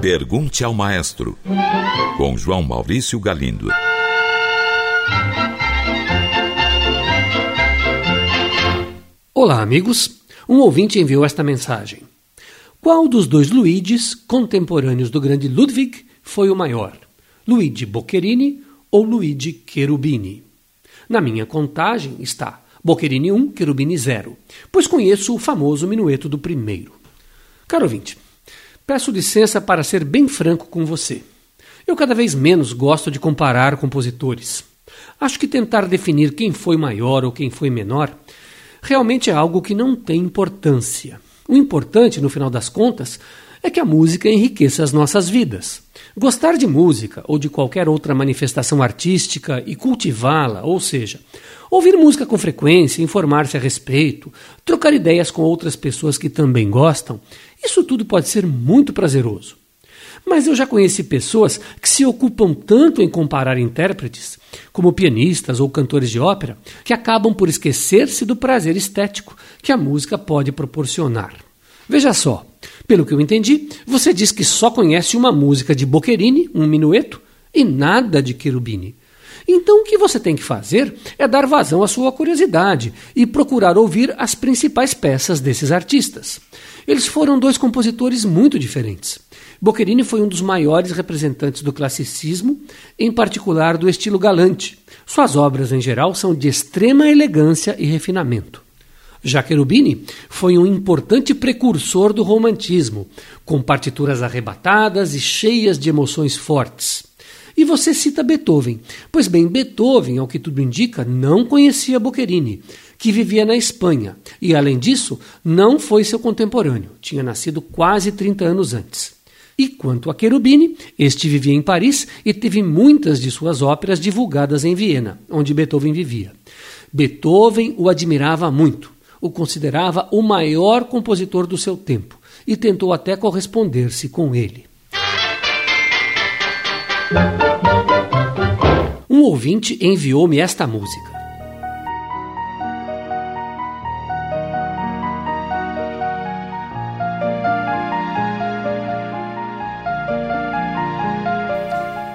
Pergunte ao Maestro, com João Maurício Galindo. Olá, amigos. Um ouvinte enviou esta mensagem. Qual dos dois Luigi's contemporâneos do grande Ludwig foi o maior? Luigi Boccherini ou Luigi Cherubini? Na minha contagem está Boccherini 1, Cherubini 0, pois conheço o famoso minueto do primeiro. Caro ouvinte, peço licença para ser bem franco com você. Eu cada vez menos gosto de comparar compositores. Acho que tentar definir quem foi maior ou quem foi menor realmente é algo que não tem importância. O importante, no final das contas, é que a música enriqueça as nossas vidas. Gostar de música ou de qualquer outra manifestação artística e cultivá-la, ou seja, ouvir música com frequência, informar-se a respeito, trocar ideias com outras pessoas que também gostam, isso tudo pode ser muito prazeroso. Mas eu já conheci pessoas que se ocupam tanto em comparar intérpretes, como pianistas ou cantores de ópera, que acabam por esquecer-se do prazer estético que a música pode proporcionar. Veja só, pelo que eu entendi, você diz que só conhece uma música de Boccherini, um minueto, e nada de Cherubini. Então o que você tem que fazer é dar vazão à sua curiosidade e procurar ouvir as principais peças desses artistas. Eles foram dois compositores muito diferentes. Boccherini foi um dos maiores representantes do classicismo, em particular do estilo galante. Suas obras, em geral, são de extrema elegância e refinamento. Já Cherubini foi um importante precursor do romantismo, com partituras arrebatadas e cheias de emoções fortes. E você cita Beethoven. Pois bem, Beethoven, ao que tudo indica, não conhecia Boccherini, que vivia na Espanha, e além disso, não foi seu contemporâneo, tinha nascido quase 30 anos antes. E quanto a Cherubini, este vivia em Paris e teve muitas de suas óperas divulgadas em Viena, onde Beethoven vivia. Beethoven o admirava muito, o considerava o maior compositor do seu tempo e tentou até corresponder-se com ele. Um ouvinte enviou-me esta música.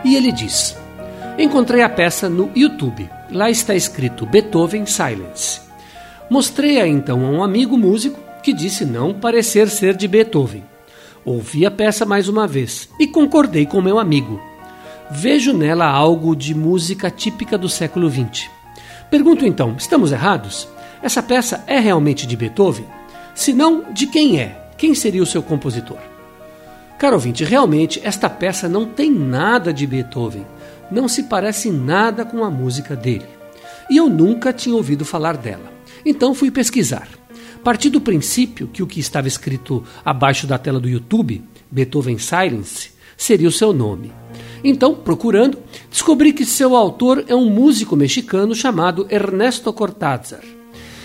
E ele diz: Encontrei a peça no YouTube. Lá está escrito Beethoven Silence. Mostrei-a então a um amigo músico que disse não parecer ser de Beethoven. Ouvi a peça mais uma vez e concordei com meu amigo. Vejo nela algo de música típica do século XX. Pergunto então: estamos errados? Essa peça é realmente de Beethoven? Se não, de quem é? Quem seria o seu compositor? Caro ouvinte, realmente esta peça não tem nada de Beethoven, não se parece nada com a música dele. E eu nunca tinha ouvido falar dela. Então fui pesquisar. Parti do princípio que o que estava escrito abaixo da tela do YouTube, Beethoven Silence, seria o seu nome. Então, procurando, descobri que seu autor é um músico mexicano chamado Ernesto Cortázar.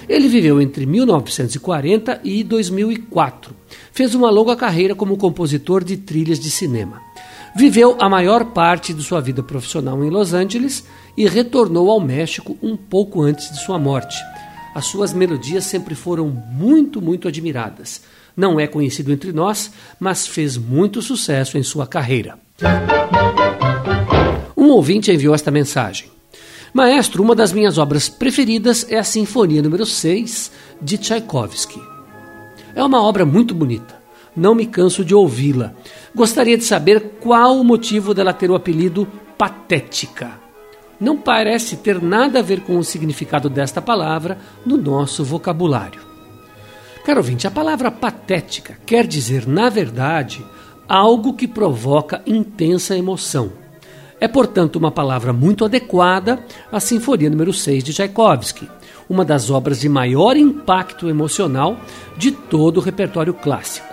Ele viveu entre 1940 e 2004. Fez uma longa carreira como compositor de trilhas de cinema. Viveu a maior parte de sua vida profissional em Los Angeles e retornou ao México um pouco antes de sua morte. As suas melodias sempre foram muito, muito admiradas. Não é conhecido entre nós, mas fez muito sucesso em sua carreira. Um ouvinte enviou esta mensagem. Maestro, uma das minhas obras preferidas é a Sinfonia número 6 de Tchaikovsky. É uma obra muito bonita. Não me canso de ouvi-la. Gostaria de saber qual o motivo dela ter o apelido patética. Não parece ter nada a ver com o significado desta palavra no nosso vocabulário. Caro ouvinte, a palavra patética quer dizer, na verdade, algo que provoca intensa emoção é, portanto, uma palavra muito adequada à Sinfonia número 6 de Tchaikovsky, uma das obras de maior impacto emocional de todo o repertório clássico.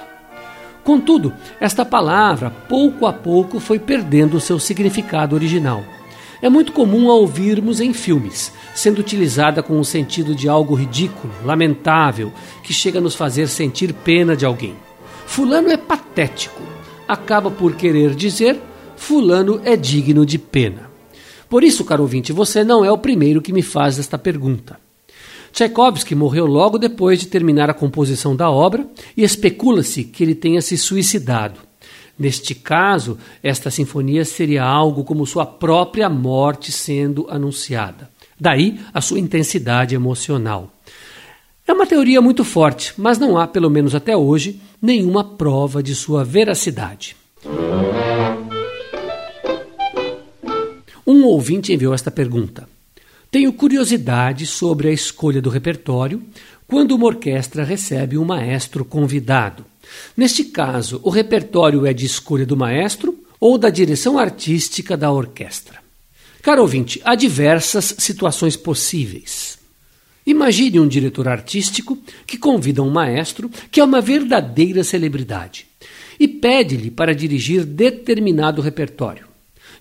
Contudo, esta palavra, pouco a pouco, foi perdendo seu significado original. É muito comum a ouvirmos em filmes, sendo utilizada com o sentido de algo ridículo, lamentável, que chega a nos fazer sentir pena de alguém. Fulano é patético. Acaba por querer dizer Fulano é digno de pena. Por isso, caro ouvinte, você não é o primeiro que me faz esta pergunta. Tchaikovsky morreu logo depois de terminar a composição da obra e especula-se que ele tenha se suicidado. Neste caso, esta sinfonia seria algo como sua própria morte sendo anunciada. Daí a sua intensidade emocional. É uma teoria muito forte, mas não há, pelo menos até hoje, nenhuma prova de sua veracidade. Um ouvinte enviou esta pergunta. Tenho curiosidade sobre a escolha do repertório quando uma orquestra recebe um maestro convidado. Neste caso, o repertório é de escolha do maestro ou da direção artística da orquestra? Caro ouvinte, há diversas situações possíveis. Imagine um diretor artístico que convida um maestro que é uma verdadeira celebridade e pede-lhe para dirigir determinado repertório.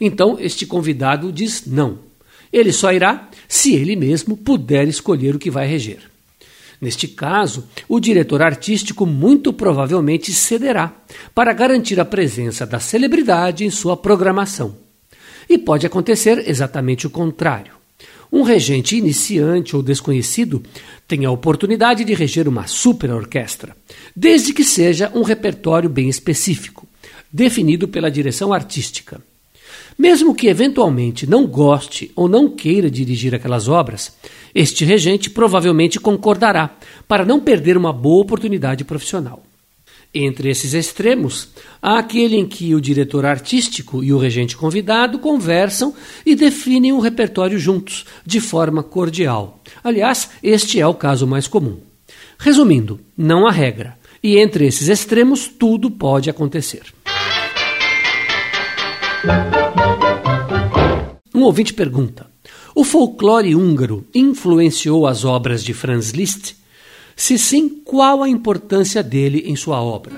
Então, este convidado diz não. Ele só irá se ele mesmo puder escolher o que vai reger. Neste caso, o diretor artístico muito provavelmente cederá para garantir a presença da celebridade em sua programação. E pode acontecer exatamente o contrário. Um regente iniciante ou desconhecido tem a oportunidade de reger uma super orquestra, desde que seja um repertório bem específico, definido pela direção artística. Mesmo que eventualmente não goste ou não queira dirigir aquelas obras, este regente provavelmente concordará para não perder uma boa oportunidade profissional. Entre esses extremos, há aquele em que o diretor artístico e o regente convidado conversam e definem um repertório juntos, de forma cordial. Aliás, este é o caso mais comum. Resumindo, não há regra, e entre esses extremos tudo pode acontecer. Um ouvinte pergunta: O folclore húngaro influenciou as obras de Franz Liszt? Se sim, qual a importância dele em sua obra?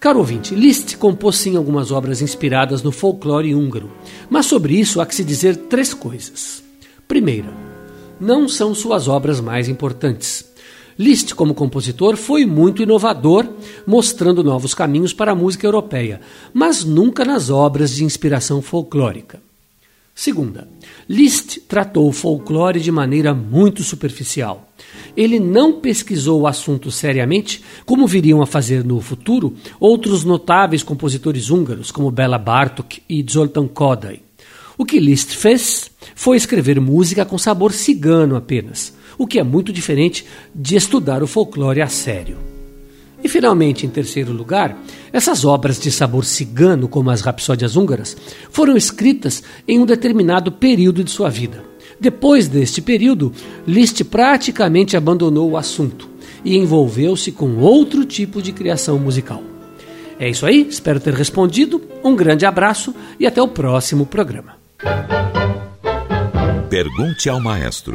Caro ouvinte, Liszt compôs sim algumas obras inspiradas no folclore húngaro, mas sobre isso há que se dizer três coisas. Primeira, não são suas obras mais importantes. Liszt, como compositor, foi muito inovador, mostrando novos caminhos para a música europeia, mas nunca nas obras de inspiração folclórica. Segunda, Liszt tratou o folclore de maneira muito superficial. Ele não pesquisou o assunto seriamente, como viriam a fazer no futuro outros notáveis compositores húngaros, como Bela Bartok e Zoltán Kodály. O que Liszt fez foi escrever música com sabor cigano apenas, o que é muito diferente de estudar o folclore a sério. E finalmente, em terceiro lugar, essas obras de sabor cigano, como as rapsódias húngaras, foram escritas em um determinado período de sua vida. Depois deste período, Liszt praticamente abandonou o assunto e envolveu-se com outro tipo de criação musical. É isso aí, espero ter respondido. Um grande abraço e até o próximo programa. Pergunte ao maestro.